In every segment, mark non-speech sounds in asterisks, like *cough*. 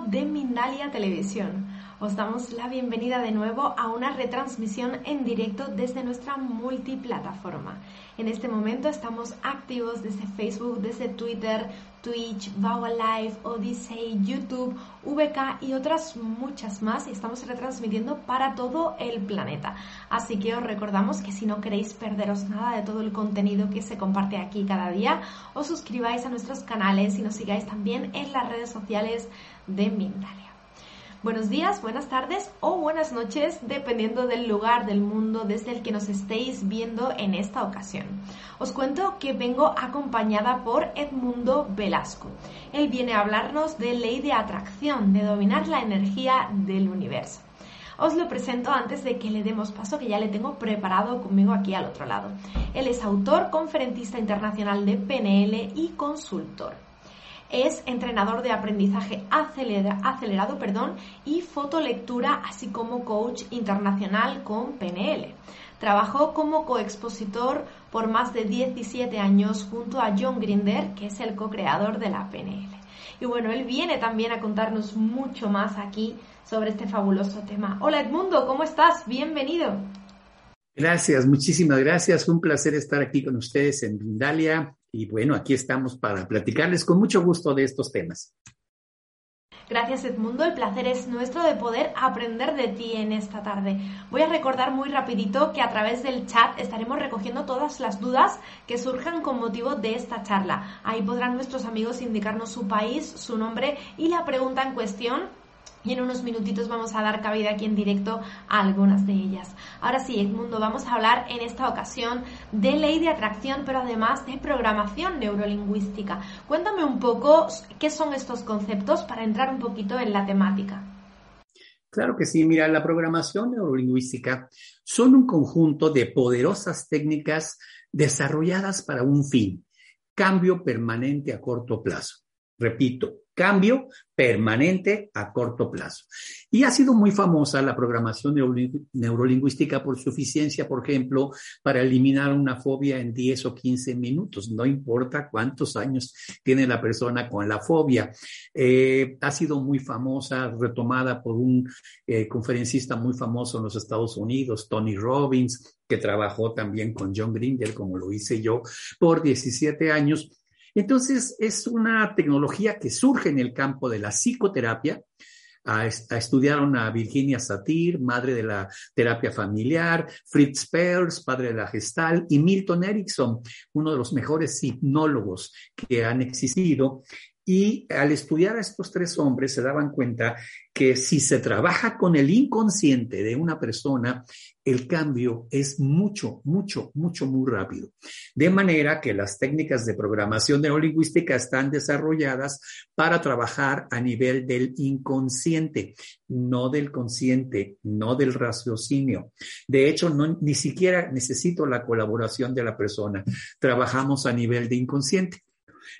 De Mindalia Televisión. Os damos la bienvenida de nuevo a una retransmisión en directo desde nuestra multiplataforma. En este momento estamos activos desde Facebook, desde Twitter, Twitch, Vaua Live, Odyssey, YouTube, VK y otras muchas más y estamos retransmitiendo para todo el planeta. Así que os recordamos que si no queréis perderos nada de todo el contenido que se comparte aquí cada día, os suscribáis a nuestros canales y nos sigáis también en las redes sociales de Mindalia. Buenos días, buenas tardes o buenas noches, dependiendo del lugar del mundo desde el que nos estéis viendo en esta ocasión. Os cuento que vengo acompañada por Edmundo Velasco. Él viene a hablarnos de ley de atracción, de dominar la energía del universo. Os lo presento antes de que le demos paso, que ya le tengo preparado conmigo aquí al otro lado. Él es autor, conferencista internacional de PNL y consultor es entrenador de aprendizaje acelerado perdón, y fotolectura, así como coach internacional con PNL. Trabajó como coexpositor por más de 17 años junto a John Grinder, que es el co-creador de la PNL. Y bueno, él viene también a contarnos mucho más aquí sobre este fabuloso tema. Hola Edmundo, ¿cómo estás? Bienvenido. Gracias, muchísimas gracias. un placer estar aquí con ustedes en Vindalia. Y bueno, aquí estamos para platicarles con mucho gusto de estos temas. Gracias Edmundo, el placer es nuestro de poder aprender de ti en esta tarde. Voy a recordar muy rapidito que a través del chat estaremos recogiendo todas las dudas que surjan con motivo de esta charla. Ahí podrán nuestros amigos indicarnos su país, su nombre y la pregunta en cuestión y en unos minutitos vamos a dar cabida aquí en directo a algunas de ellas. Ahora sí, Edmundo, vamos a hablar en esta ocasión de ley de atracción, pero además de programación neurolingüística. Cuéntame un poco qué son estos conceptos para entrar un poquito en la temática. Claro que sí, mira, la programación neurolingüística son un conjunto de poderosas técnicas desarrolladas para un fin, cambio permanente a corto plazo. Repito, cambio permanente a corto plazo. Y ha sido muy famosa la programación neurolingüística por su eficiencia, por ejemplo, para eliminar una fobia en 10 o 15 minutos, no importa cuántos años tiene la persona con la fobia. Eh, ha sido muy famosa, retomada por un eh, conferencista muy famoso en los Estados Unidos, Tony Robbins, que trabajó también con John Grinder, como lo hice yo, por 17 años entonces, es una tecnología que surge en el campo de la psicoterapia. estudiaron a Virginia Satir, madre de la terapia familiar, Fritz Perls, padre de la gestal, y Milton Erickson, uno de los mejores hipnólogos que han existido. Y al estudiar a estos tres hombres se daban cuenta que si se trabaja con el inconsciente de una persona, el cambio es mucho, mucho, mucho, muy rápido. De manera que las técnicas de programación neurolingüística están desarrolladas para trabajar a nivel del inconsciente, no del consciente, no del raciocinio. De hecho, ni siquiera necesito la colaboración de la persona. Trabajamos a nivel de inconsciente.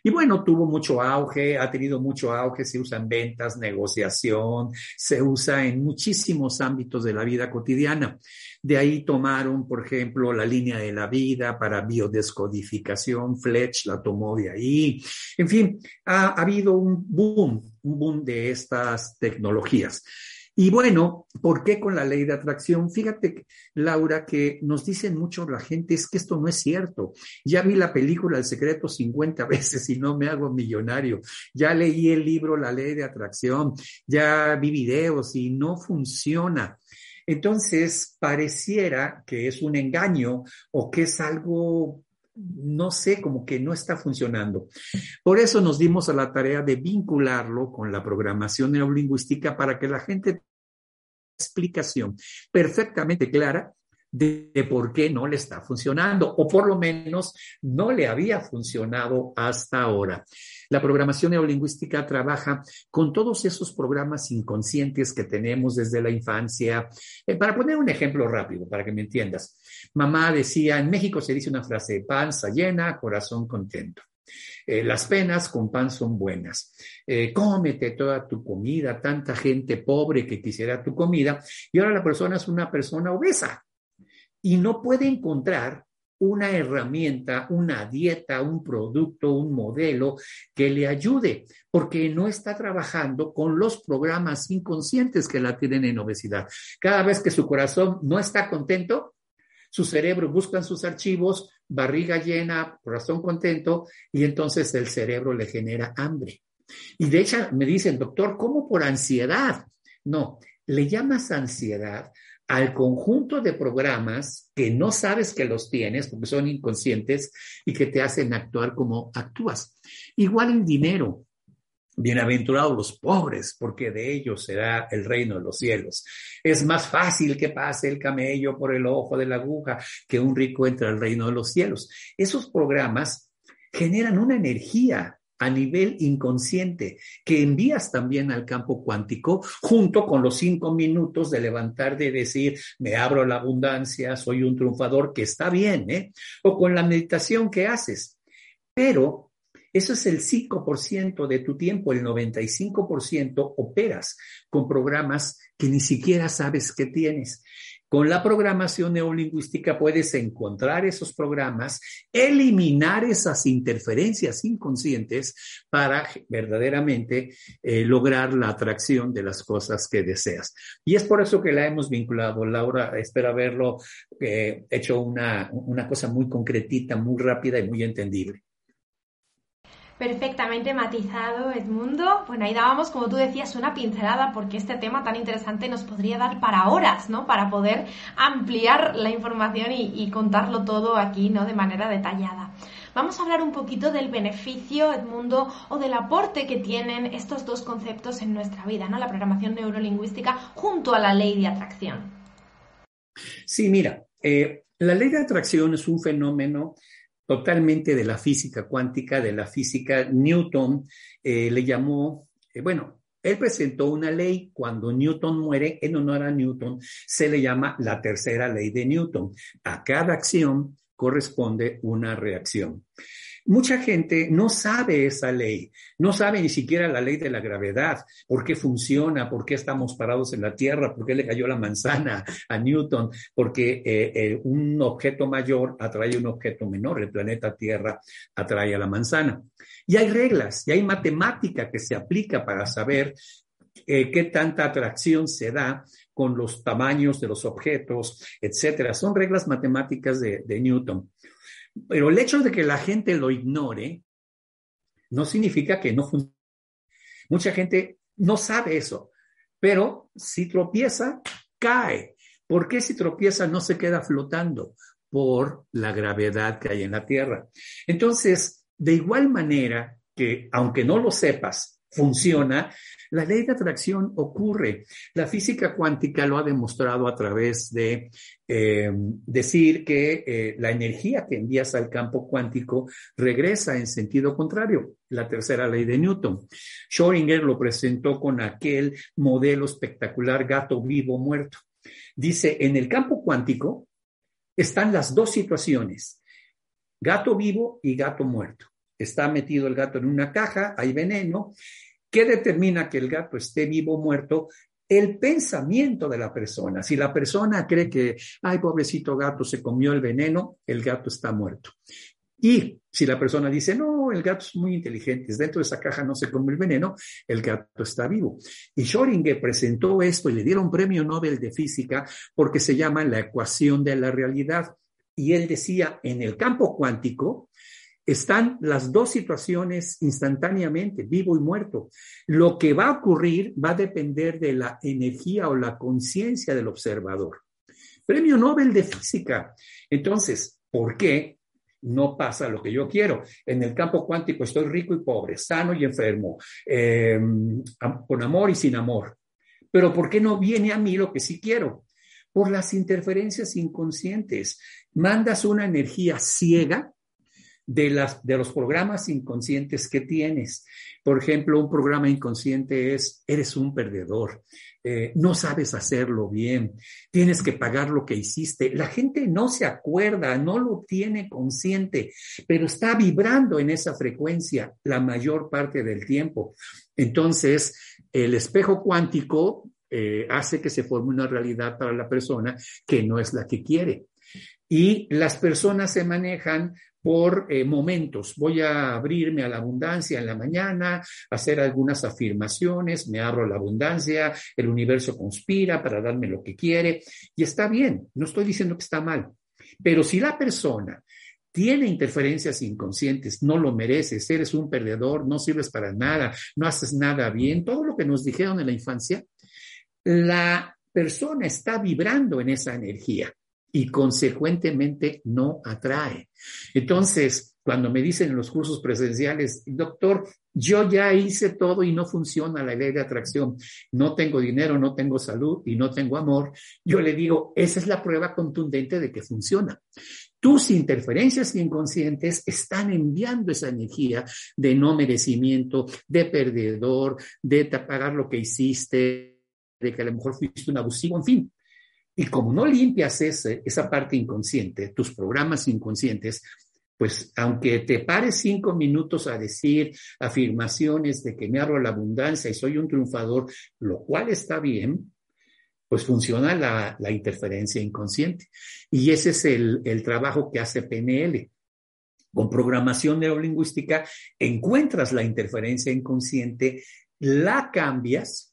Y bueno, tuvo mucho auge, ha tenido mucho auge, se usa en ventas, negociación, se usa en muchísimos ámbitos de la vida cotidiana. De ahí tomaron, por ejemplo, la línea de la vida para biodescodificación, Fletch la tomó de ahí. En fin, ha, ha habido un boom, un boom de estas tecnologías. Y bueno, ¿por qué con la ley de atracción? Fíjate, Laura, que nos dicen mucho la gente, es que esto no es cierto. Ya vi la película El secreto 50 *laughs* veces y no me hago millonario. Ya leí el libro La ley de atracción, ya vi videos y no funciona. Entonces, pareciera que es un engaño o que es algo no sé, como que no está funcionando. Por eso nos dimos a la tarea de vincularlo con la programación neurolingüística para que la gente explicación perfectamente clara de, por qué no le está funcionando, o por lo menos no le había funcionado hasta ahora. La programación neurolingüística trabaja con todos esos programas inconscientes que tenemos desde la infancia. Eh, para poner un ejemplo rápido, para que me entiendas, mamá decía, en México se dice una frase, panza llena, corazón contento. Eh, las penas con pan son buenas. Eh, cómete toda tu comida, tanta gente pobre que quisiera tu comida, y ahora la persona es una persona obesa y no puede encontrar una herramienta, una dieta, un producto, un modelo que le ayude, porque no está trabajando con los programas inconscientes que la tienen en obesidad. Cada vez que su corazón no está contento, su cerebro busca en sus archivos, barriga llena, corazón contento, y entonces el cerebro le genera hambre. Y de hecho me dicen, doctor, ¿cómo por ansiedad? No, le llamas ansiedad al conjunto de programas que no sabes que los tienes porque son inconscientes y que te hacen actuar como actúas. Igual en dinero. Bienaventurados los pobres, porque de ellos será el reino de los cielos. Es más fácil que pase el camello por el ojo de la aguja que un rico entre al reino de los cielos. Esos programas generan una energía a nivel inconsciente que envías también al campo cuántico junto con los cinco minutos de levantar de decir, me abro la abundancia, soy un triunfador, que está bien, ¿eh? O con la meditación que haces. Pero eso es el 5% de tu tiempo, el 95% operas con programas que ni siquiera sabes que tienes. Con la programación neolingüística puedes encontrar esos programas, eliminar esas interferencias inconscientes para verdaderamente eh, lograr la atracción de las cosas que deseas. Y es por eso que la hemos vinculado. Laura, espero haberlo eh, hecho una, una cosa muy concretita, muy rápida y muy entendible perfectamente matizado, Edmundo. Bueno, ahí dábamos, como tú decías, una pincelada porque este tema tan interesante nos podría dar para horas, ¿no? Para poder ampliar la información y, contarlo todo aquí, ¿no? De manera detallada. Vamos a hablar un poquito del beneficio, Edmundo, o del aporte que tienen estos dos conceptos en nuestra vida, ¿no? La programación neurolingüística junto a la ley de atracción. Sí, mira, eh, la ley de atracción es un fenómeno totalmente de la física cuántica, de la física. Newton eh, le llamó, eh, bueno, él presentó una ley, cuando Newton muere, en honor a Newton, se le llama la tercera ley de Newton. A cada acción corresponde una reacción. Mucha gente no sabe esa ley, no sabe ni siquiera la ley de la gravedad, por qué funciona, por qué estamos parados en la Tierra, por qué le cayó la manzana a Newton, porque eh, eh, un objeto mayor atrae un objeto menor, el planeta Tierra atrae a la manzana. Y hay reglas, y hay matemática que se aplica para saber eh, qué tanta atracción se da con los tamaños de los objetos, etcétera. Son reglas matemáticas de Newton. Pero el hecho de que la gente lo ignore no significa que no funcione. Mucha gente no sabe eso, pero si tropieza, cae. ¿Por qué si tropieza no se queda flotando? Por la gravedad que hay en la Tierra. Entonces, de igual manera que, aunque no lo sepas, funciona, la ley de atracción ocurre. La física cuántica lo ha demostrado a través de eh, decir que eh, la energía que envías al campo cuántico regresa en sentido contrario, la tercera ley de Newton. Schrödinger lo presentó con aquel modelo espectacular gato vivo muerto. Dice, en el campo cuántico están las dos situaciones, gato vivo y gato muerto. Está metido el gato en una caja, hay veneno, ¿Qué determina que el gato esté vivo o muerto? El pensamiento de la persona. Si la persona cree que, ay, pobrecito gato, se comió el veneno, el gato está muerto. Y si la persona dice, no, el gato es muy inteligente, dentro de esa caja no se come el veneno, el gato está vivo. Y Schrödinger presentó esto y le dieron premio Nobel de Física porque se llama la ecuación de la realidad. Y él decía, en el campo cuántico, están las dos situaciones instantáneamente, vivo y muerto. Lo que va a ocurrir va a depender de la energía o la conciencia del observador. Premio Nobel de Física. Entonces, ¿por qué no pasa lo que yo quiero. En el campo cuántico estoy rico y pobre, sano y enfermo, eh, con amor y sin amor. Pero ¿por qué no viene a mí lo que sí quiero? Por las interferencias inconscientes. Mandas una energía ciega de, las, de los programas inconscientes que tienes. Por ejemplo, un programa inconsciente es, eres un perdedor, eh, no sabes hacerlo bien, tienes que pagar lo que hiciste. La gente no se acuerda, no lo tiene consciente, pero está vibrando en esa frecuencia la mayor parte del tiempo. Entonces, el espejo cuántico eh, hace que se forme una realidad para la persona que no es la que quiere. Y las personas se manejan por eh, momentos. Voy a abrirme a la abundancia en la mañana, hacer algunas afirmaciones, me abro a la abundancia, el universo conspira para darme lo que quiere y está bien, no estoy diciendo que está mal, pero si la persona tiene interferencias inconscientes, no lo mereces, eres un perdedor, no sirves para nada, no haces nada bien, todo lo que nos dijeron en la infancia, la persona está vibrando en esa energía y consecuentemente no atrae. Entonces, cuando me dicen en los cursos presenciales, doctor, yo ya hice todo y no funciona la ley de atracción, no tengo dinero, no tengo salud y no tengo amor, yo le digo, esa es la prueba contundente de que funciona. Tus interferencias inconscientes están enviando esa energía de no merecimiento, de perdedor, de pagar lo que hiciste, de que a lo mejor fuiste un abusivo, en fin, y como no limpias ese, esa parte inconsciente, tus programas inconscientes, pues aunque te pares cinco minutos a decir afirmaciones de que me abro la abundancia y soy un triunfador, lo cual está bien, pues funciona la, interferencia inconsciente. Y ese es el, el trabajo que hace PNL. Con programación neurolingüística encuentras la interferencia inconsciente, la cambias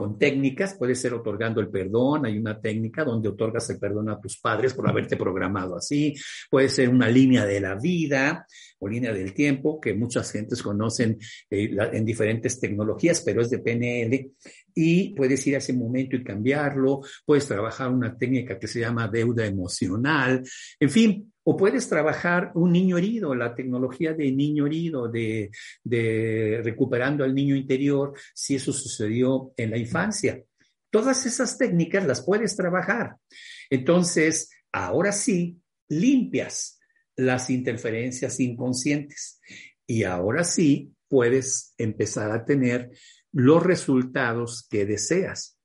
con técnicas, puede ser otorgando el perdón, hay una técnica donde otorgas el perdón a tus padres por haberte programado así, puede ser una línea de la vida o línea del tiempo que muchas gentes conocen eh, en diferentes tecnologías, pero es de PNL y puedes ir a ese momento y cambiarlo, puedes trabajar una técnica que se llama deuda emocional, en fin, o puedes trabajar un niño herido, la tecnología de niño herido, de, recuperando al niño interior, si eso sucedió en la infancia. Todas esas técnicas las puedes trabajar. Entonces, ahora sí, limpias las interferencias inconscientes y ahora sí puedes empezar a tener los resultados que deseas,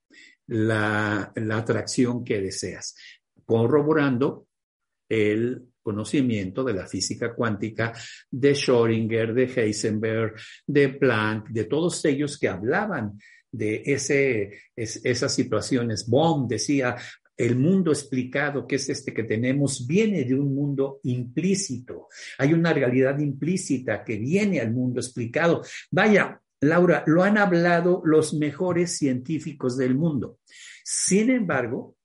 la, la atracción que deseas, corroborando el conocimiento de la física cuántica de Schrödinger, de Heisenberg, de Planck, de todos ellos que hablaban de ese, esas situaciones. Bohm decía, el mundo explicado, que es este que tenemos, viene de un mundo implícito. Hay una realidad implícita que viene al mundo explicado. Vaya, Laura, lo han hablado los mejores científicos del mundo. Sin embargo,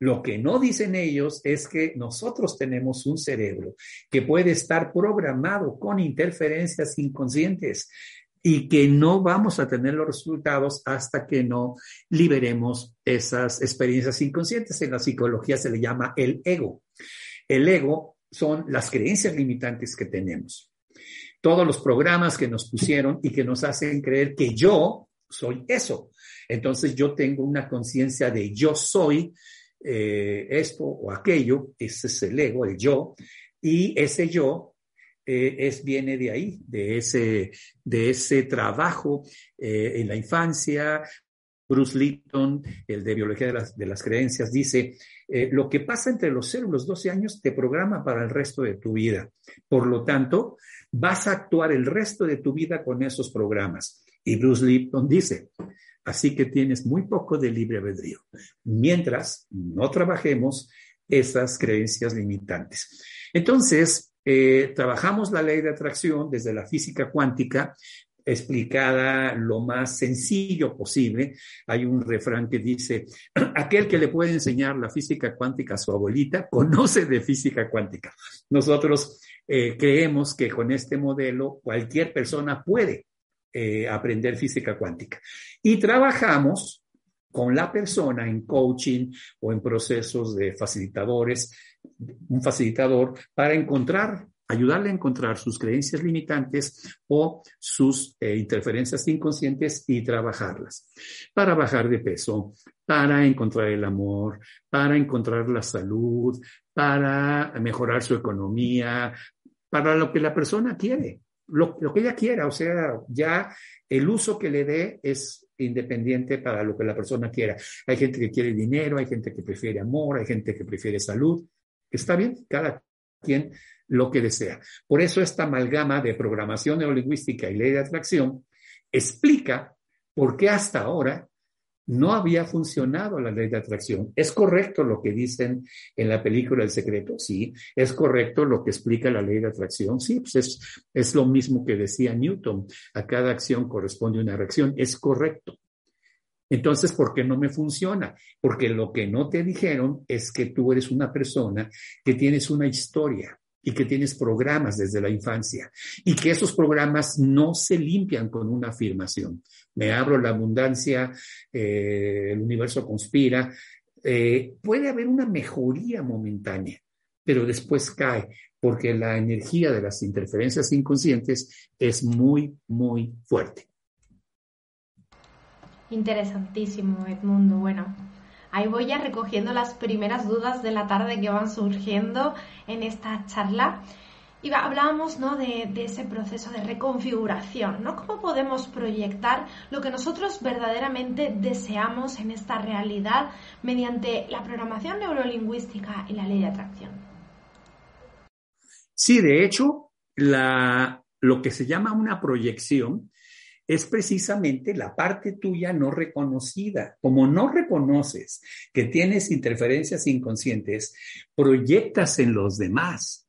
lo que no dicen ellos es que nosotros tenemos un cerebro que puede estar programado con interferencias inconscientes y que no vamos a tener los resultados hasta que no liberemos esas experiencias inconscientes. En la psicología se le llama el ego. El ego son las creencias limitantes que tenemos. Todos los programas que nos pusieron y que nos hacen creer que yo soy eso. Entonces yo tengo una conciencia de yo soy eh, esto o aquello, ese es el ego, el yo, y ese yo eh, es, viene de ahí, de ese, de ese trabajo eh, en la infancia. Bruce Lipton, el de biología de las, de las creencias, dice, lo que pasa entre los 0 y los 12 años te programa para el resto de tu vida. Por lo tanto, vas a actuar el resto de tu vida con esos programas. Y Bruce Lipton dice, Así que tienes muy poco de libre albedrío, mientras no trabajemos esas creencias limitantes. Entonces, eh, trabajamos la ley de atracción desde la física cuántica, explicada lo más sencillo posible. Hay un refrán que dice, *clears throat* aquel que le puede enseñar la física cuántica a su abuelita, *laughs* conoce de física cuántica. Nosotros eh, creemos que con este modelo cualquier persona puede eh, aprender física cuántica. Y trabajamos con la persona en coaching o en procesos de facilitadores un facilitador para encontrar ayudarle a encontrar sus creencias limitantes o sus eh, interferencias inconscientes y trabajarlas para bajar de peso, para encontrar el amor, para encontrar la salud, para mejorar su economía, para lo que la persona quiere, lo, lo que ella quiera. O sea, ya el uso que le dé es independiente para lo que la persona quiera. Hay gente que quiere dinero, hay gente que prefiere amor, hay gente que prefiere salud. Está bien, cada quien lo que desea. Por eso esta amalgama de programación neurolingüística y ley de atracción explica por qué hasta ahora no había funcionado la ley de atracción. Es correcto lo que dicen en la película El secreto, sí. Es correcto lo que explica la ley de atracción, sí. Pues es, es lo mismo que decía Newton. A cada acción corresponde una reacción. Es correcto. Entonces, ¿por qué no me funciona? Porque lo que no te dijeron es que tú eres una persona que tienes una historia y que tienes programas desde la infancia y que esos programas no se limpian con una afirmación. Me abro la abundancia, eh, el universo conspira. Eh, puede haber una mejoría momentánea, pero después cae porque la energía de las interferencias inconscientes es muy, muy fuerte. Interesantísimo, Edmundo. Bueno, Ahí voy ya recogiendo las primeras dudas de la tarde que van surgiendo en esta charla. Y hablábamos ¿no? de, ese proceso de reconfiguración, ¿no? ¿Cómo podemos proyectar lo que nosotros verdaderamente deseamos en esta realidad mediante la programación neurolingüística y la ley de atracción? Sí, de hecho, la, lo que se llama una proyección es precisamente la parte tuya no reconocida. Como no reconoces que tienes interferencias inconscientes, proyectas en los demás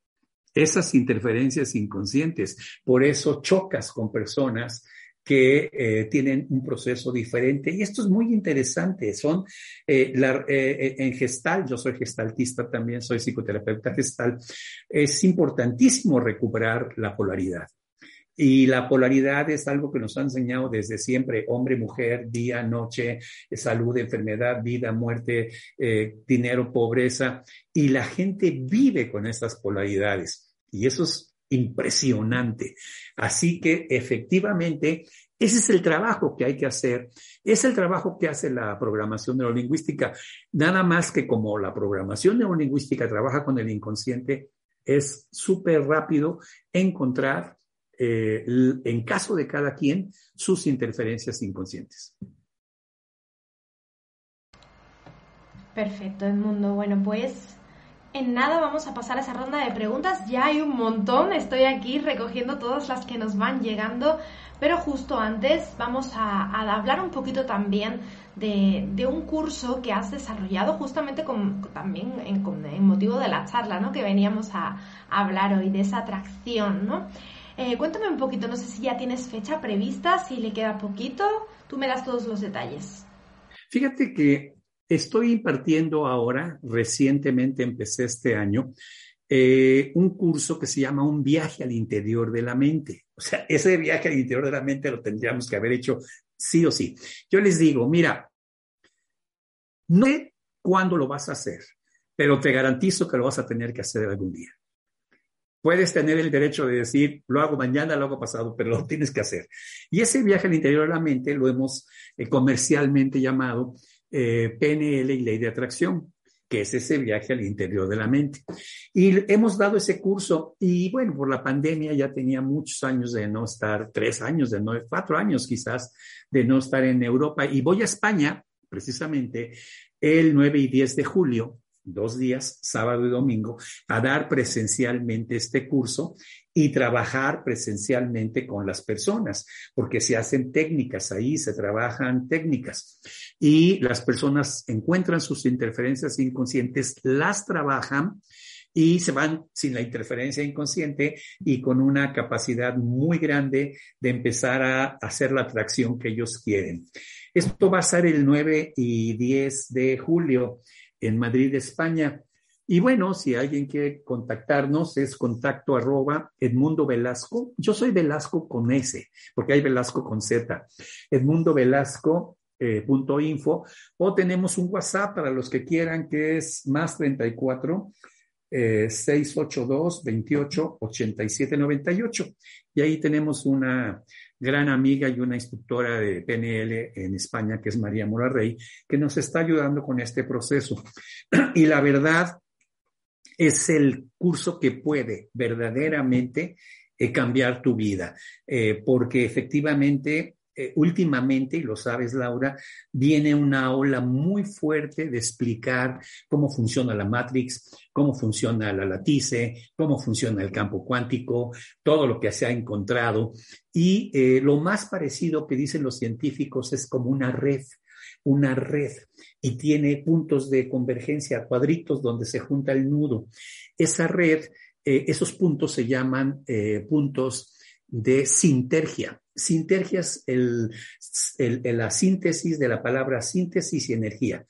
esas interferencias inconscientes. Por eso chocas con personas que eh, tienen un proceso diferente. Y esto es muy interesante. Son eh, eh, en gestal, yo soy gestaltista también, soy psicoterapeuta gestal, es importantísimo recuperar la polaridad. Y la polaridad es algo que nos ha enseñado desde siempre, hombre, mujer, día, noche, salud, enfermedad, vida, muerte, eh, dinero, pobreza. Y la gente vive con esas polaridades. Y eso es impresionante. Así que efectivamente, ese es el trabajo que hay que hacer. Es el trabajo que hace la programación neurolingüística. Nada más que como la programación neurolingüística trabaja con el inconsciente, es súper rápido encontrar eh, en caso de cada quien, sus interferencias inconscientes. Perfecto, Edmundo. Bueno, pues en nada vamos a pasar a esa ronda de preguntas. Ya hay un montón, estoy aquí recogiendo todas las que nos van llegando, pero justo antes vamos a, hablar un poquito también de, un curso que has desarrollado justamente también en, motivo de la charla ¿no? que veníamos a, a hablar hoy, de esa atracción, ¿no? Eh, cuéntame un poquito, no sé si ya tienes fecha prevista, si le queda poquito, tú me das todos los detalles. Fíjate que estoy impartiendo ahora, recientemente empecé este año, eh, un curso que se llama Un viaje al interior de la mente. O sea, *laughs* ese viaje al interior de la mente lo tendríamos que haber hecho sí o sí. Yo les digo, mira, no sé cuándo lo vas a hacer, pero te garantizo que lo vas a tener que hacer algún día. Puedes tener el derecho de decir, lo hago mañana, lo hago pasado, pero lo tienes que hacer. Y ese viaje al interior de la mente lo hemos eh, comercialmente llamado eh, PNL y ley de atracción, que es ese viaje al interior de la mente. Y hemos dado ese curso y bueno, por la pandemia ya tenía muchos años de no estar, tres años, de no, cuatro años quizás, de no estar en Europa y voy a España precisamente el 9 y 10 de julio dos días, sábado y domingo, a dar presencialmente este curso y trabajar presencialmente con las personas, porque se hacen técnicas ahí, se trabajan técnicas y las personas encuentran sus interferencias inconscientes, las trabajan y se van sin la interferencia inconsciente y con una capacidad muy grande de empezar a hacer la atracción que ellos quieren. Esto va a ser el 9 y 10 de julio en Madrid, España. Y bueno, si alguien quiere contactarnos, es contacto arroba Edmundo Velasco. Yo soy Velasco con S, porque hay Velasco con Z. Edmundo Velasco. Eh, punto info, o tenemos un WhatsApp para los que quieran que es más 34 682 28 87 98. Y ahí tenemos una gran amiga y una instructora de PNL en España, que es María Morarrey, que nos está ayudando con este proceso. *clears throat* Y la verdad es el curso que puede verdaderamente eh, cambiar tu vida, eh, porque efectivamente eh, últimamente, y lo sabes Laura, viene una ola muy fuerte de explicar cómo funciona la Matrix, cómo funciona la latice, cómo funciona el campo cuántico, todo lo que se ha encontrado. Y eh, lo más parecido que dicen los científicos es como una red, una red y tiene puntos de convergencia, cuadritos donde se junta el nudo. Esa red, eh, esos puntos se llaman puntos de sintergia. Sintergia es el, la síntesis de la palabra síntesis y energía.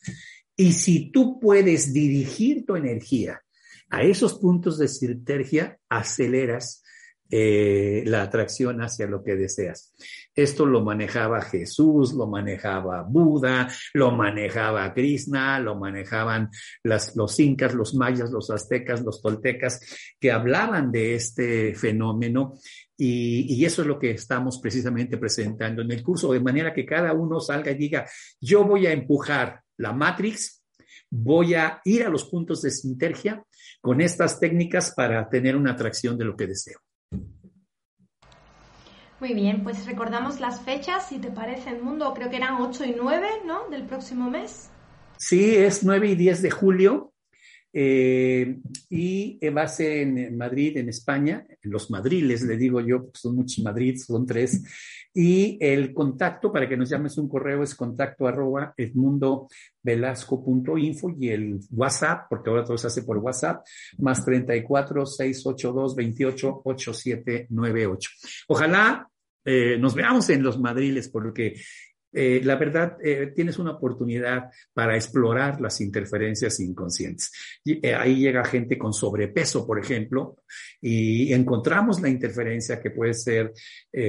Y si tú puedes dirigir tu energía a esos puntos de sintergia, aceleras eh, la atracción hacia lo que deseas. Esto lo manejaba Jesús, lo manejaba Buda, lo manejaba Krishna, lo manejaban las, los incas, los mayas, los aztecas, los toltecas, que hablaban de este fenómeno y, eso es lo que estamos precisamente presentando en el curso, de manera que cada uno salga y diga, yo voy a empujar la Matrix, voy a ir a los puntos de sintergia con estas técnicas para tener una atracción de lo que deseo. Muy bien, pues recordamos las fechas, si te parece, el mundo, creo que eran 8 y 9, ¿no? Del próximo mes. Sí, es 9 y 10 de julio. Eh, y va a ser en Madrid, en España, en los madriles, le digo yo, son muchos Madrid, son tres. Y el contacto, para que nos llames un correo, es contacto arroba edmundovelasco.info y el WhatsApp, porque ahora todo se hace por WhatsApp, más 34 682 28 8798. Ojalá eh, nos veamos en los madriles, porque eh, la verdad, eh, tienes una oportunidad para explorar las interferencias inconscientes. Eh, ahí llega gente con sobrepeso, por ejemplo, y encontramos la interferencia que puede ser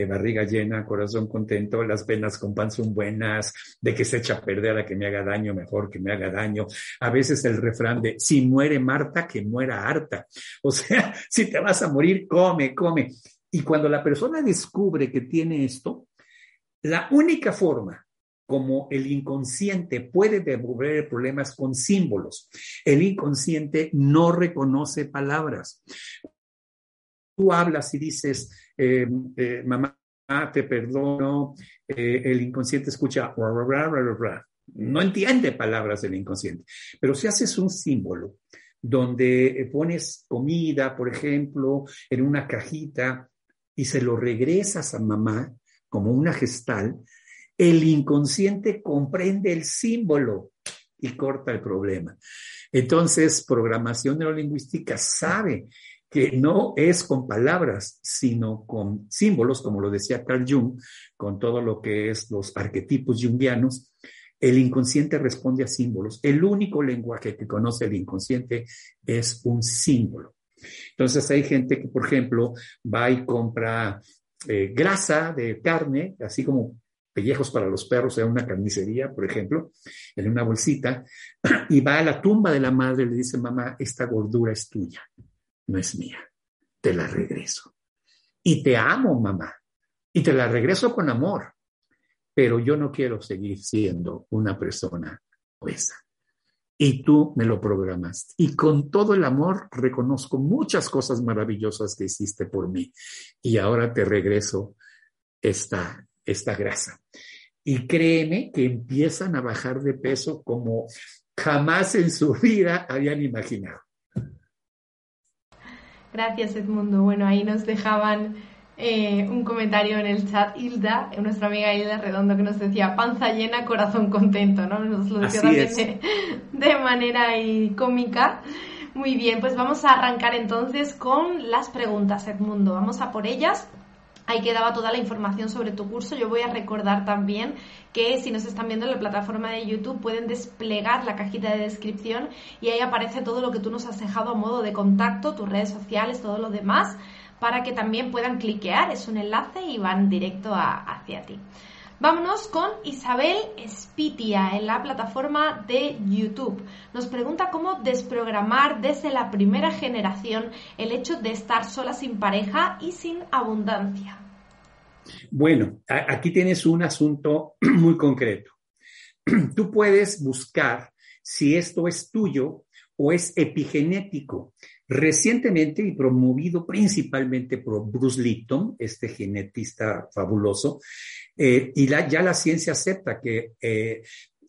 barriga llena, corazón contento, las venas con pan son buenas, de que se echa a perder a que me haga daño, mejor que me haga daño. A veces el refrán de, si muere Marta, que muera harta. *laughs* O sea, si te vas a morir, come, come. Y cuando la persona descubre que tiene esto, la única forma como el inconsciente puede devolver problemas con símbolos. El inconsciente no reconoce palabras. Tú hablas y dices, eh, eh, mamá, te perdono, eh, el inconsciente escucha, no entiende palabras del inconsciente, pero si haces un símbolo donde pones comida, por ejemplo, en una cajita y se lo regresas a mamá, como una gestal, el inconsciente comprende el símbolo y corta el problema. Entonces, programación neurolingüística sabe que no es con palabras, sino con símbolos, como lo decía Carl Jung, con todo lo que es los arquetipos jungianos. El inconsciente responde a símbolos. El único lenguaje que conoce el inconsciente es un símbolo. Entonces hay gente que, por ejemplo, va y compra eh, grasa de carne, así como pellejos para los perros en una carnicería, por ejemplo, en una bolsita, *clears throat* y va a la tumba de la madre y le dice, mamá, esta gordura es tuya, no es mía, te la regreso. Y te amo, mamá, y te la regreso con amor, pero yo no quiero seguir siendo una persona obesa y tú me lo programaste. Y con todo el amor reconozco muchas cosas maravillosas que hiciste por mí. Y ahora te regreso esta, esta grasa. Y créeme que empiezan a bajar de peso como jamás en su vida habían imaginado. Gracias, Edmundo. Bueno, ahí nos dejaban eh, un comentario en el chat, Hilda, nuestra amiga Hilda Redondo, que nos decía panza llena, corazón contento, ¿no? Nos lo decía también de, manera y cómica. Muy bien, pues vamos a arrancar entonces con las preguntas, Edmundo. Vamos a por ellas. Ahí quedaba toda la información sobre tu curso. Yo voy a recordar también que si nos están viendo en la plataforma de YouTube pueden desplegar la cajita de descripción y ahí aparece todo lo que tú nos has dejado a modo de contacto, tus redes sociales, todo lo demás para que también puedan cliquear, es un enlace y van directo hacia ti. Vámonos con Isabel Spitia en la plataforma de YouTube. Nos pregunta cómo desprogramar desde la primera generación el hecho de estar sola sin pareja y sin abundancia. Bueno, aquí tienes un asunto *clears throat* muy concreto. *clears throat* Tú puedes buscar si esto es tuyo o es epigenético. Recientemente y promovido principalmente por Bruce Lipton, este genetista fabuloso, eh, y ya la ciencia acepta que eh,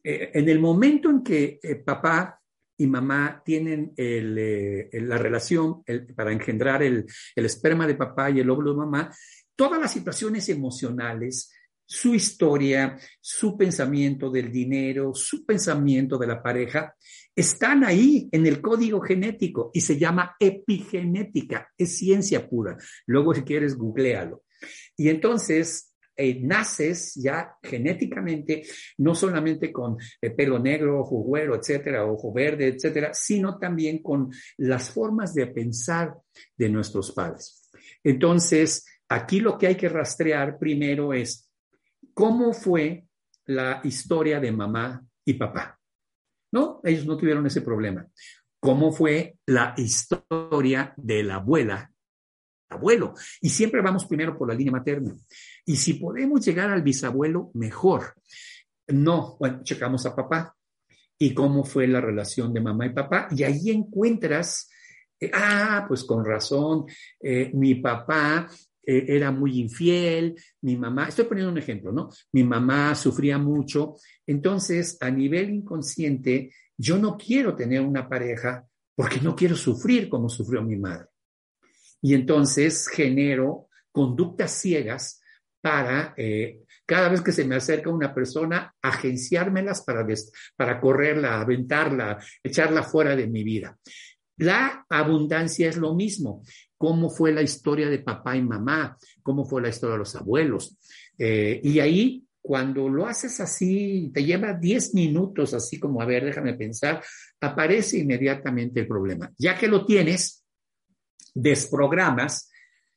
eh, en el momento en que papá y mamá tienen la relación para engendrar el, el esperma de papá y el óvulo de mamá, todas las situaciones emocionales, su historia, su pensamiento del dinero, su pensamiento de la pareja, están ahí en el código genético y se llama epigenética, es ciencia pura. Luego si quieres, googlealo. Y entonces eh, naces ya genéticamente, no solamente con eh, pelo negro, ojo güero, etcétera, ojo verde, etcétera, sino también con las formas de pensar de nuestros padres. Entonces, aquí lo que hay que rastrear primero es cómo fue la historia de mamá y papá. No, ellos no tuvieron ese problema. ¿Cómo fue la historia de la abuela, abuelo? Y siempre vamos primero por la línea materna. Y si podemos llegar al bisabuelo, mejor. No, bueno, checamos a papá y cómo fue la relación de mamá y papá. Y ahí encuentras, eh, ah, pues con razón, eh, mi papá eh, era muy infiel, mi mamá, estoy poniendo un ejemplo, ¿no? Mi mamá sufría mucho, entonces a nivel inconsciente yo no quiero tener una pareja porque no quiero sufrir como sufrió mi madre. Y entonces genero conductas ciegas para eh, cada vez que se me acerca una persona, agenciármelas para, para correrla, aventarla, echarla fuera de mi vida. La abundancia es lo mismo cómo fue la historia de papá y mamá, cómo fue la historia de los abuelos. Eh, y ahí, cuando lo haces así, te lleva 10 minutos, así como, a ver, déjame pensar, aparece inmediatamente el problema. Ya que lo tienes, desprogramas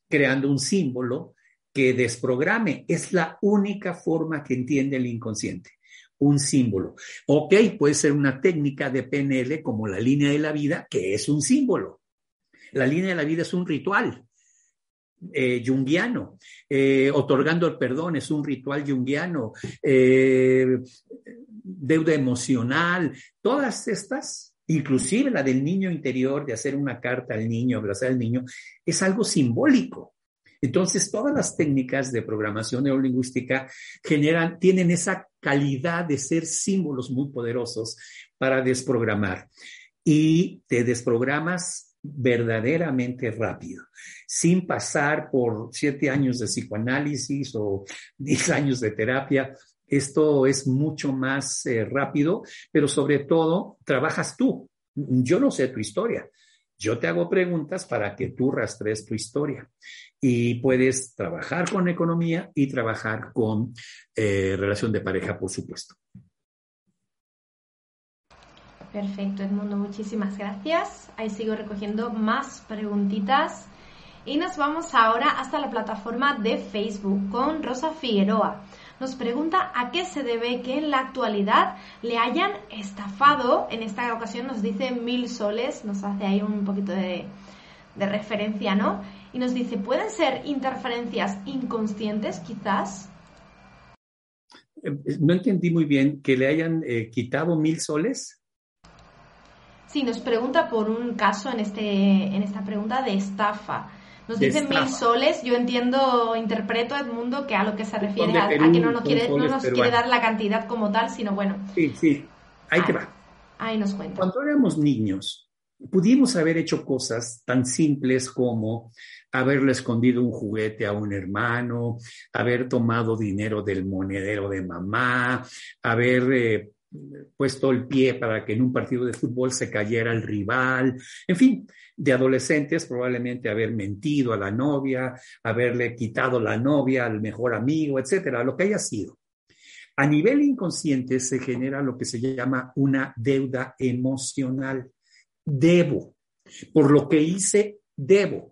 creando un símbolo que desprograme. Es la única forma que entiende el inconsciente un símbolo. Ok, puede ser una técnica de PNL como la línea de la vida, que es un símbolo. La línea de la vida es un ritual eh, junguiano. Eh, otorgando el perdón es un ritual junguiano. Eh, deuda emocional, todas estas, inclusive la del niño interior, de hacer una carta al niño, abrazar al niño, es algo simbólico. Entonces, todas las técnicas de programación neurolingüística generan, tienen esa calidad de ser símbolos muy poderosos para desprogramar. Y te desprogramas verdaderamente rápido, sin pasar por siete años de psicoanálisis o *laughs* diez años de terapia. Esto es mucho más eh, rápido, pero sobre todo trabajas tú. Yo no sé tu historia. Yo te hago preguntas para que tú rastres tu historia y puedes trabajar con economía y trabajar con eh, relación de pareja, por supuesto. Perfecto, Edmundo, muchísimas gracias. Ahí sigo recogiendo más preguntitas. Y nos vamos ahora hasta la plataforma de Facebook con Rosa Figueroa. Nos pregunta a qué se debe que en la actualidad le hayan estafado. En esta ocasión nos dice mil soles, nos hace ahí un poquito de, referencia, ¿no? Y nos dice, ¿pueden ser interferencias inconscientes quizás? Eh, no entendí muy bien que le hayan eh, quitado mil soles. Sí, nos pregunta por un caso en, este, en esta pregunta de estafa. Nos dicen mil soles, yo entiendo, interpreto Edmundo que a lo que se refiere a, que no nos, quiere, no nos quiere dar la cantidad como tal, sino bueno. Sí, sí, ahí te va. Ahí nos cuenta. Cuando éramos niños, pudimos haber hecho cosas tan simples como haberle escondido un juguete a un hermano, haber tomado dinero del monedero de mamá, haber eh, puesto el pie para que en un partido de fútbol se cayera el rival, en fin, de adolescentes probablemente haber mentido a la novia, haberle quitado la novia al mejor amigo, etcétera, lo que haya sido. A nivel inconsciente se genera lo que se llama una deuda emocional. Debo. Por lo que hice, debo.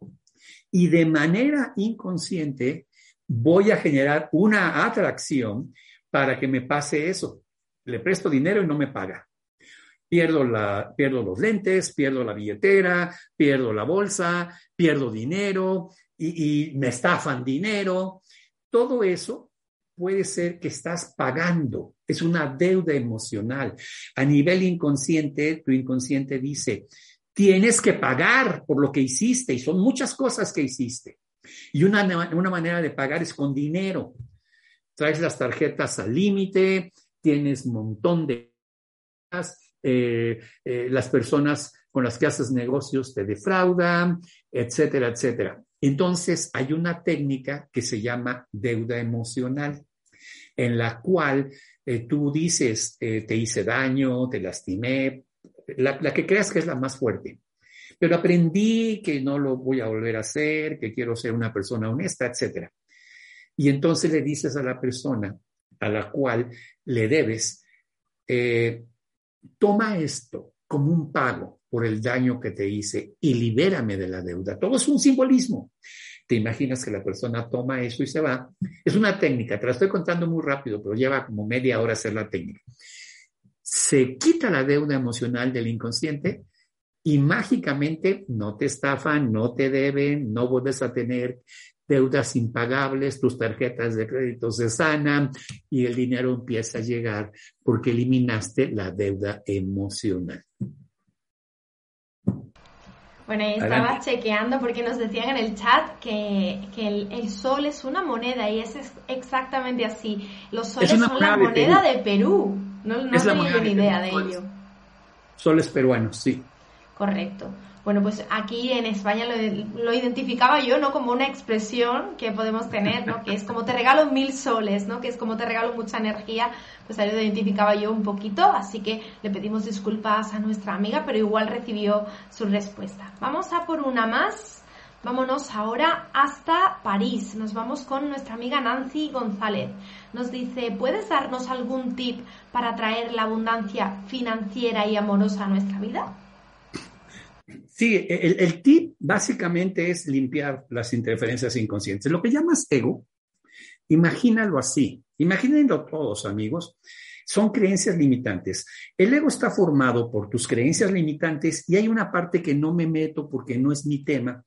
Y de manera inconsciente voy a generar una atracción para que me pase eso. Le presto dinero y no me paga. Pierdo, la, pierdo los lentes, pierdo la billetera, pierdo la bolsa, pierdo dinero y, me estafan dinero. Todo eso puede ser que estás pagando, es una deuda emocional. A nivel inconsciente, tu inconsciente dice, tienes que pagar por lo que hiciste y son muchas cosas que hiciste. Y una, una manera de pagar es con dinero. Traes las tarjetas al límite, tienes montón de... Eh, eh, las personas con las que haces negocios te defraudan, etcétera, etcétera. Entonces, hay una técnica que se llama deuda emocional, en la cual eh, tú dices, te hice daño, te lastimé, la, la que creas que es la más fuerte. Pero aprendí que no lo voy a volver a hacer, que quiero ser una persona honesta, etc. Y entonces le dices a la persona a la cual le debes, eh, toma esto como un pago por el daño que te hice y libérame de la deuda. Todo es un simbolismo. Te imaginas que la persona toma eso y se va. Es una técnica, te la estoy contando muy rápido, pero lleva como media hora hacer la técnica se quita la deuda emocional del inconsciente y mágicamente no te estafan, no te deben, no vuelves a tener deudas impagables, tus tarjetas de crédito se sanan y el dinero empieza a llegar porque eliminaste la deuda emocional. Bueno, estaba chequeando porque nos decían en el chat que, el, sol es una moneda y es exactamente así. Los soles son la moneda de Perú. No, no tenía ni idea de ello. Soles peruanos, sí. Correcto. Bueno, pues aquí en España lo, identificaba yo, ¿no? Como una expresión que podemos tener, ¿no? Que es como te regalo mil soles, ¿no? Que es como te regalo mucha energía, pues ahí lo identificaba yo un poquito, así que le pedimos disculpas a nuestra amiga, pero igual recibió su respuesta. Vamos a por una más. Vámonos ahora hasta París. Nos vamos con nuestra amiga Nancy González. Nos dice, ¿puedes darnos algún tip para traer la abundancia financiera y amorosa a nuestra vida? Sí, el, tip básicamente es limpiar las interferencias inconscientes. Lo que llamas ego, imagínalo así. Imagínenlo todos, amigos. Son creencias limitantes. El ego está formado por tus creencias limitantes y hay una parte que no me meto porque no es mi tema,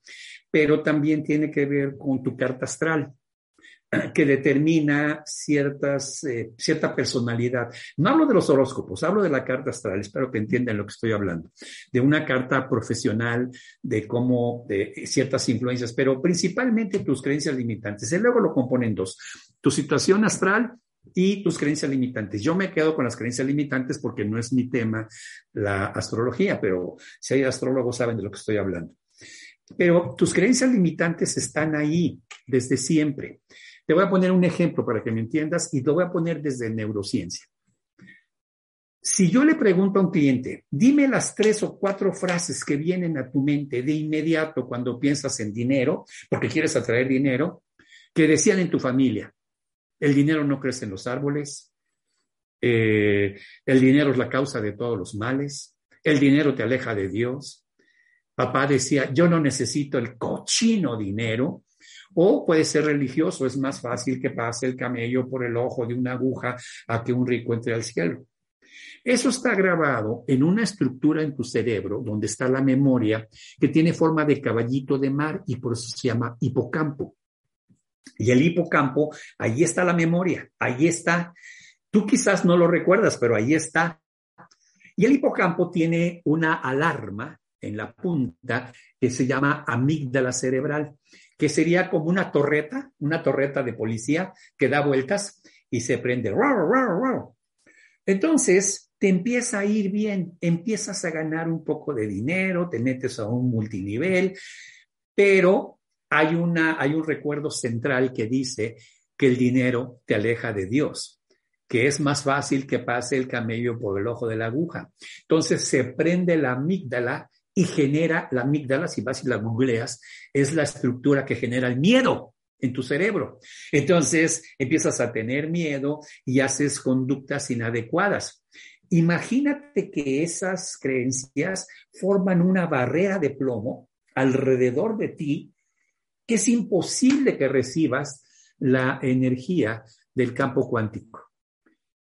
pero también tiene que ver con tu carta astral que determina ciertas, eh, cierta personalidad. No hablo de los horóscopos, hablo de la carta astral, espero que entiendan lo que estoy hablando, de una carta profesional, de cómo, de ciertas influencias, pero principalmente tus creencias limitantes. Y luego lo componen dos, tu situación astral y tus creencias limitantes. Yo me quedo con las creencias limitantes porque no es mi tema la astrología, pero si hay astrólogos saben de lo que estoy hablando. Pero tus creencias limitantes están ahí desde siempre. Te voy a poner un ejemplo para que me entiendas y lo voy a poner desde neurociencia. Si yo le pregunto a un cliente, dime las tres o cuatro frases que vienen a tu mente de inmediato cuando piensas en dinero, porque quieres atraer dinero, que decían en tu familia, el dinero no crece en los árboles, eh, el dinero es la causa de todos los males, el dinero te aleja de Dios. Papá decía, yo no necesito el cochino dinero, o puede ser religioso, es más fácil que pase el camello por el ojo de una aguja a que un rico entre al cielo. Eso está grabado en una estructura en tu cerebro donde está la memoria que tiene forma de caballito de mar y por eso se llama hipocampo. Y el hipocampo, ahí está la memoria, ahí está. Tú quizás no lo recuerdas, pero ahí está. Y el hipocampo tiene una alarma en la punta que se llama amígdala cerebral que sería como una torreta, una torreta de policía que da vueltas y se prende. Entonces, te empieza a ir bien, empiezas a ganar un poco de dinero, te metes a un multinivel, pero hay, una, hay un recuerdo central que dice que el dinero te aleja de Dios, que es más fácil que pase el camello por el ojo de la aguja. Entonces se prende la amígdala y genera la amígdala, si vas y la googleas, es la estructura que genera el miedo en tu cerebro. Entonces empiezas a tener miedo y haces conductas inadecuadas. Imagínate que esas creencias forman una barrera de plomo alrededor de ti que es imposible que recibas la energía del campo cuántico.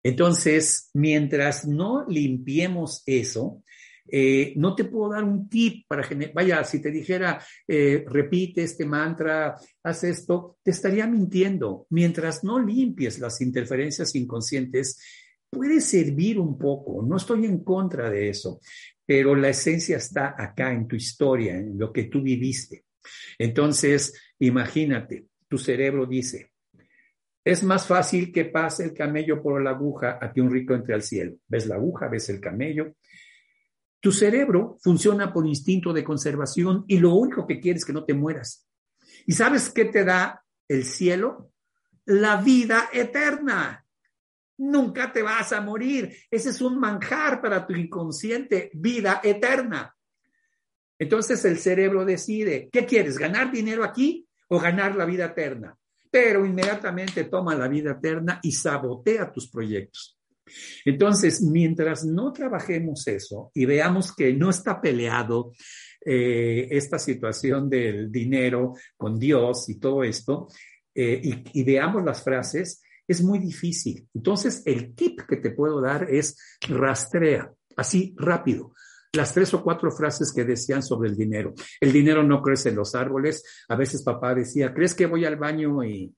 Entonces, mientras no limpiemos eso, eh, no te puedo dar un tip para generar, vaya, si te dijera, eh, repite este mantra, haz esto, te estaría mintiendo. Mientras no limpies las interferencias inconscientes, puede servir un poco, no estoy en contra de eso, pero la esencia está acá en tu historia, en lo que tú viviste. Entonces, imagínate, tu cerebro dice, es más fácil que pase el camello por la aguja a que un rico entre al cielo. Ves la aguja, ves el camello. Tu cerebro funciona por instinto de conservación y lo único que quieres es que no te mueras. ¿Y sabes qué te da el cielo? La vida eterna. Nunca te vas a morir. Ese es un manjar para tu inconsciente, vida eterna. Entonces el cerebro decide, ¿qué quieres? ¿Ganar dinero aquí o ganar la vida eterna? Pero inmediatamente toma la vida eterna y sabotea tus proyectos. Entonces, mientras no trabajemos eso y veamos que no está peleado eh, esta situación del dinero con Dios y todo esto, eh, y, y veamos las frases, es muy difícil. Entonces, el tip que te puedo dar es rastrea, así rápido las tres o cuatro frases que decían sobre el dinero. El dinero no crece en los árboles. A veces papá decía, ¿crees que voy al baño y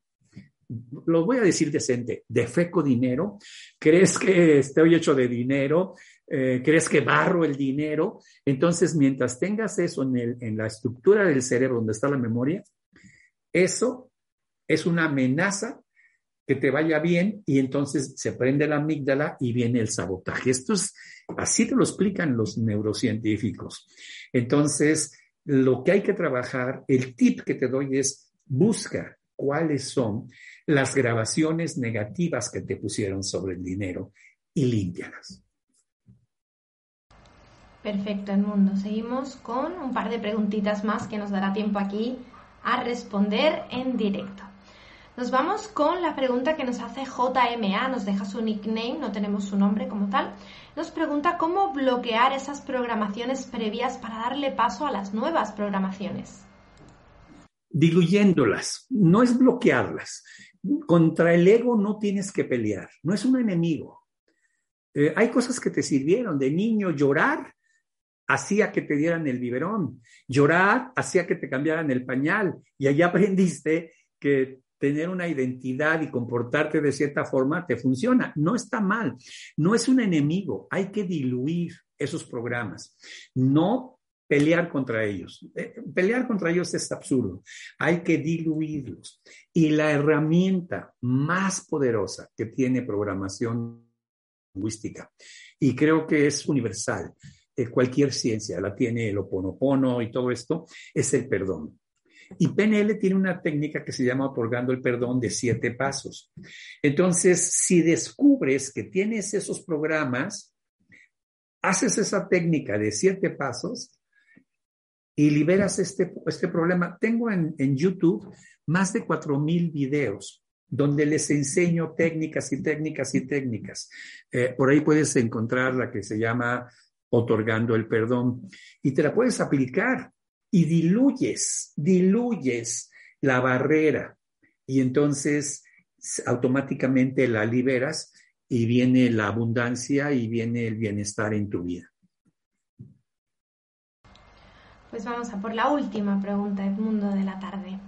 lo voy a decir decente, defeco dinero? ¿Crees que estoy hecho de dinero? Eh, ¿Crees que barro el dinero? Entonces, mientras tengas eso en, en la estructura del cerebro donde está la memoria, eso es una amenaza que te vaya bien y entonces se prende la amígdala y viene el sabotaje. Esto es, así te lo explican los neurocientíficos. Entonces, lo que hay que trabajar, el tip que te doy es busca cuáles son las grabaciones negativas que te pusieron sobre el dinero y límpialas. Perfecto, Edmundo. Seguimos con un par de preguntitas más que nos dará tiempo aquí a responder en directo. Nos vamos con la pregunta que nos hace JMA, nos deja su nickname, no tenemos su nombre como tal. Nos pregunta cómo bloquear esas programaciones previas para darle paso a las nuevas programaciones. Diluyéndolas, no es bloquearlas. Contra el ego no tienes que pelear, no es un enemigo. Eh, hay cosas que te sirvieron. De niño llorar hacía que te dieran el biberón, llorar hacía que te cambiaran el pañal y allí *laughs* aprendiste que tener una identidad y comportarte de cierta forma te funciona. No está mal, no es un enemigo, hay que diluir esos programas, no pelear contra ellos. Eh, pelear contra ellos es absurdo, hay que diluirlos. Y la herramienta más poderosa que tiene programación lingüística, y creo que es universal, eh, cualquier ciencia la tiene el oponopono y todo esto, es el perdón. Y PNL tiene una técnica que se llama otorgando el perdón de siete pasos. Entonces, si descubres que tienes esos programas, haces esa técnica de siete pasos y liberas este, este problema. Tengo en, YouTube más de cuatro mil videos donde les enseño técnicas y técnicas y técnicas. Eh, por ahí puedes encontrar la que se llama otorgando el perdón y te la puedes aplicar y diluyes, diluyes la barrera y entonces automáticamente la liberas y viene la abundancia y viene el bienestar en tu vida. Pues vamos a por la última pregunta, Edmundo, de la tarde.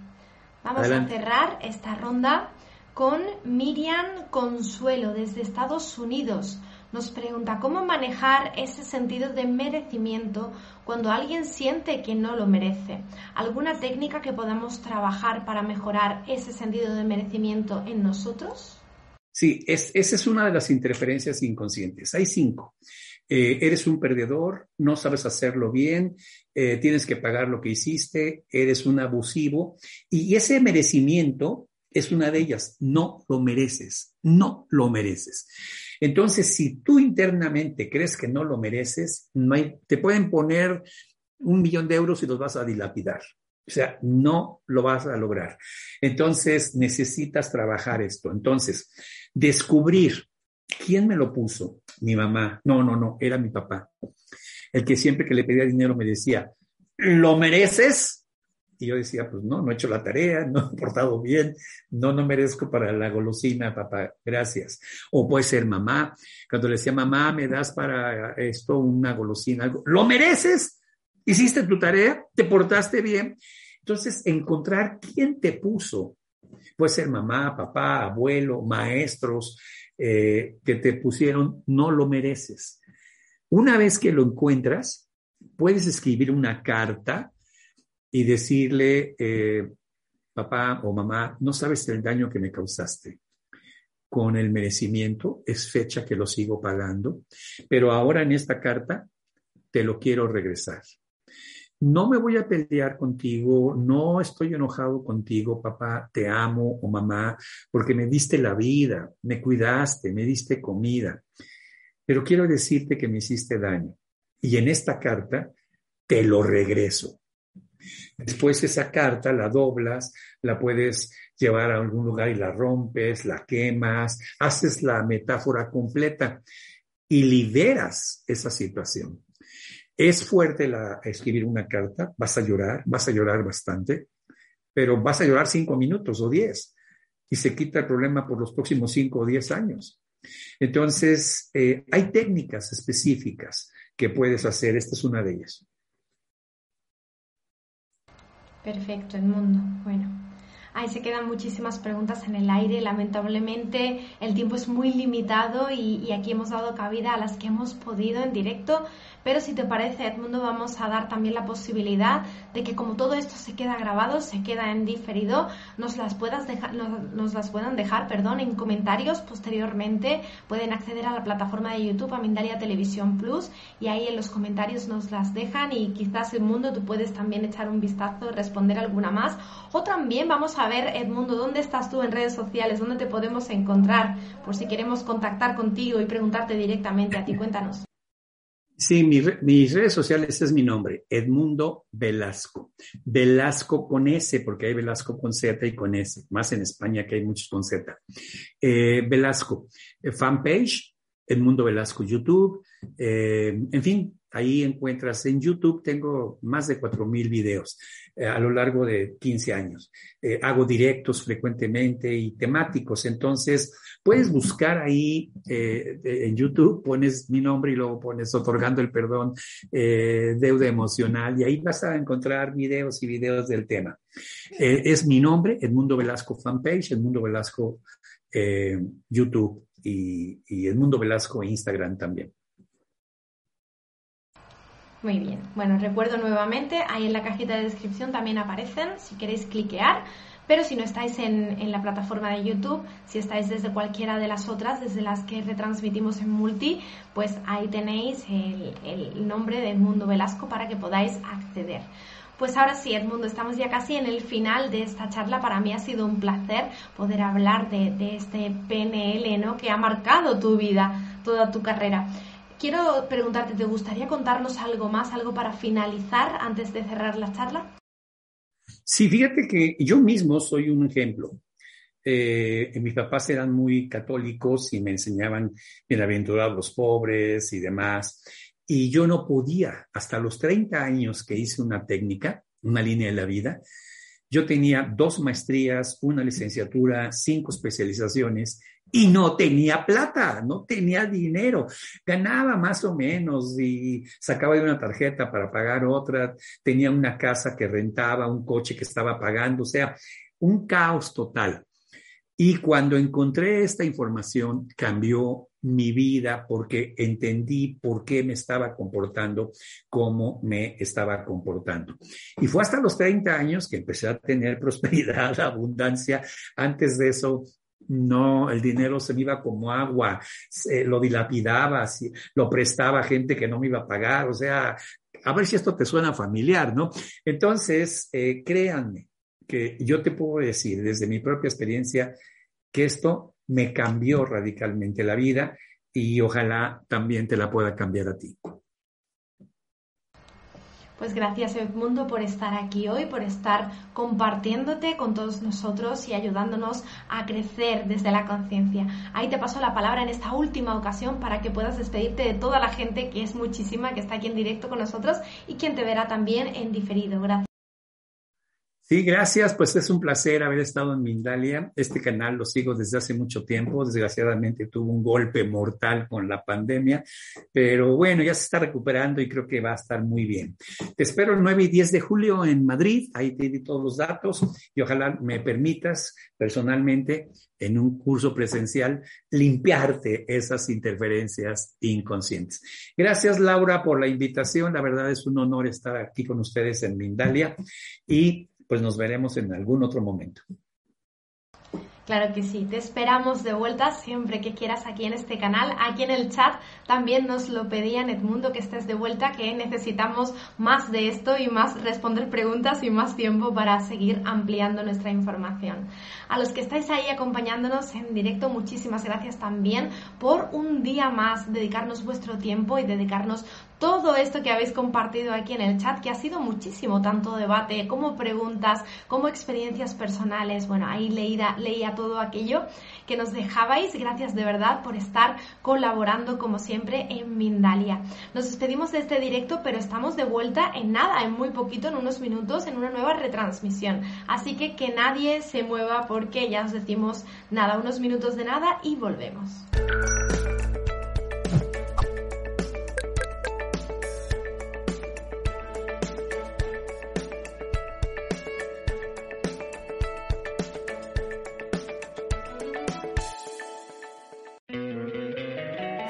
Vamos a cerrar esta ronda con Miriam Consuelo desde Estados Unidos nos pregunta cómo manejar ese sentido de merecimiento cuando alguien siente que no lo merece. ¿Alguna técnica que podamos trabajar para mejorar ese sentido de merecimiento en nosotros? Sí, esa es una de las interferencias inconscientes. Hay cinco. Eh, eres un perdedor, no sabes hacerlo bien, eh, tienes que pagar lo que hiciste, eres un abusivo. Y ese merecimiento es una de ellas. No lo mereces, no lo mereces. Entonces, si tú internamente crees que no lo mereces, te pueden poner un millón de euros y los vas a dilapidar. O sea, no lo vas a lograr. Entonces, necesitas trabajar esto. Entonces, descubrir quién me lo puso. Mi mamá. No, no, no, era mi papá. El que siempre que le pedía dinero me decía, ¿lo mereces? Y yo decía, pues no, no he hecho la tarea, *laughs* no he portado bien, no, no merezco para la golosina, papá, gracias. O puede ser mamá, cuando le decía, mamá, ¿me das para esto una golosina? Algo? ¿Lo mereces? ¿Hiciste tu tarea? ¿Te portaste bien? Entonces, encontrar quién te puso. Puede ser mamá, papá, abuelo, maestros, eh, que te pusieron, no lo mereces. Una vez que lo encuentras, puedes escribir una carta y decirle, eh, papá o mamá, no sabes el daño que me causaste. Con el merecimiento es fecha que lo sigo pagando, pero ahora en esta carta te lo quiero regresar. No me voy a pelear contigo, no estoy enojado contigo, papá, te amo o mamá, porque me diste la vida, me cuidaste, me diste comida, pero quiero decirte que me hiciste daño. Y en esta carta te lo regreso. Después esa carta la doblas, la puedes llevar a algún lugar y la rompes, la quemas, haces la metáfora completa y liberas esa situación. Es fuerte la, escribir una carta, vas a llorar, vas a llorar bastante, pero vas a llorar cinco minutos o diez y se quita el problema por los próximos cinco o diez años. Entonces, eh, hay técnicas específicas que puedes hacer, esta es una de ellas. Perfecto, Edmundo. Bueno, ahí se quedan muchísimas preguntas en el aire. Lamentablemente el tiempo es muy limitado y, y aquí hemos dado cabida a las que hemos podido en directo. Pero si te parece, Edmundo, vamos a dar también la posibilidad de que como todo esto se queda grabado, se queda en diferido, nos las, puedas dejar, nos, las puedan dejar perdón, en comentarios posteriormente. Pueden acceder a la plataforma de YouTube, a Mindalia Televisión Plus, y ahí en los comentarios nos las dejan y quizás Edmundo tú puedes también echar un vistazo, responder alguna más. O también vamos a ver, Edmundo, ¿dónde estás tú en redes sociales? ¿Dónde te podemos encontrar? Por si queremos contactar contigo y preguntarte directamente a ti, cuéntanos. Sí, mis redes sociales es mi nombre, Edmundo Velasco. Velasco con S, porque hay Velasco con Z y con S, más en España que hay muchos con Z. Eh, Velasco, eh, fanpage, Edmundo Velasco YouTube, eh, en fin, Ahí encuentras en YouTube, tengo más de 4.000 videos eh, a lo largo de 15 años. Eh, hago directos frecuentemente y temáticos. Entonces, puedes buscar ahí eh, en YouTube, pones mi nombre y luego pones otorgando el perdón, deuda emocional, y ahí vas a encontrar videos y videos del tema. es mi nombre, Edmundo Velasco Fanpage, Edmundo Velasco YouTube y, y Edmundo Velasco Instagram también. Muy bien. Bueno, recuerdo nuevamente, ahí en la cajita de descripción también aparecen, si queréis cliquear, pero si no estáis en, la plataforma de YouTube, si estáis desde cualquiera de las otras, desde las que retransmitimos en multi, pues ahí tenéis el, el nombre de Edmundo Velasco para que podáis acceder. Pues ahora sí, Edmundo, estamos ya casi en el final de esta charla. Para mí ha sido un placer poder hablar de, de este PNL, ¿no? Que ha marcado tu vida, toda tu carrera. Quiero preguntarte, ¿te gustaría contarnos algo más, algo para finalizar antes de cerrar la charla? Sí, fíjate que yo mismo soy un ejemplo. Eh, mis papás eran muy católicos y me enseñaban bienaventurados los pobres y demás. Y yo no podía, hasta los 30 años que hice una técnica, una línea de la vida, yo tenía dos maestrías, una licenciatura, cinco especializaciones y no tenía plata, no tenía dinero. Ganaba más o menos y sacaba de una tarjeta para pagar otra, tenía una casa que rentaba, un coche que estaba pagando, o sea, un caos total. Y cuando encontré esta información, cambió mi vida porque entendí por qué me estaba comportando como me estaba comportando. Y fue hasta los 30 años que empecé a tener prosperidad, *laughs* abundancia. Antes de eso, no, el dinero se me iba como agua, lo dilapidaba, lo prestaba a gente que no me iba a pagar, o sea, a ver si esto te suena familiar, ¿no? Entonces, eh, créanme que yo te puedo decir desde mi propia experiencia que esto me cambió radicalmente la vida y ojalá también te la pueda cambiar a ti. Pues gracias Edmundo por estar aquí hoy, por estar compartiéndote con todos nosotros y ayudándonos a crecer desde la conciencia. Ahí te paso la palabra en esta última ocasión para que puedas despedirte de toda la gente que es muchísima, que está aquí en directo con nosotros y quien te verá también en diferido. Gracias. Sí, gracias. Pues es un placer haber estado en Mindalia. Este canal lo sigo desde hace mucho tiempo. Desgraciadamente tuvo un golpe mortal con la pandemia, pero bueno, ya se está recuperando y creo que va a estar muy bien. Te espero el 9 y 10 de julio en Madrid. Ahí te di todos los datos y ojalá me permitas personalmente en un curso presencial limpiarte esas interferencias inconscientes. Gracias Laura por la invitación. La verdad es un honor estar aquí con ustedes en Mindalia y pues nos veremos en algún otro momento. Claro que sí, te esperamos de vuelta siempre que quieras aquí en este canal. Aquí en el chat también nos lo pedían Edmundo que estés de vuelta, que necesitamos más de esto y más responder preguntas y más tiempo para seguir ampliando nuestra información. A los que estáis ahí acompañándonos en directo, muchísimas gracias también por un día más dedicarnos vuestro tiempo y dedicarnos todo esto que habéis compartido aquí en el chat, que ha sido muchísimo, tanto debate como preguntas, como experiencias personales. Bueno, ahí leía, leía todo aquello que nos dejabais. Gracias de verdad por estar colaborando como siempre en Mindalia. Nos despedimos de este directo, pero estamos de vuelta en nada, en muy poquito, en unos minutos, en una nueva retransmisión. Así que que nadie se mueva porque ya os decimos nada, unos minutos de nada y volvemos.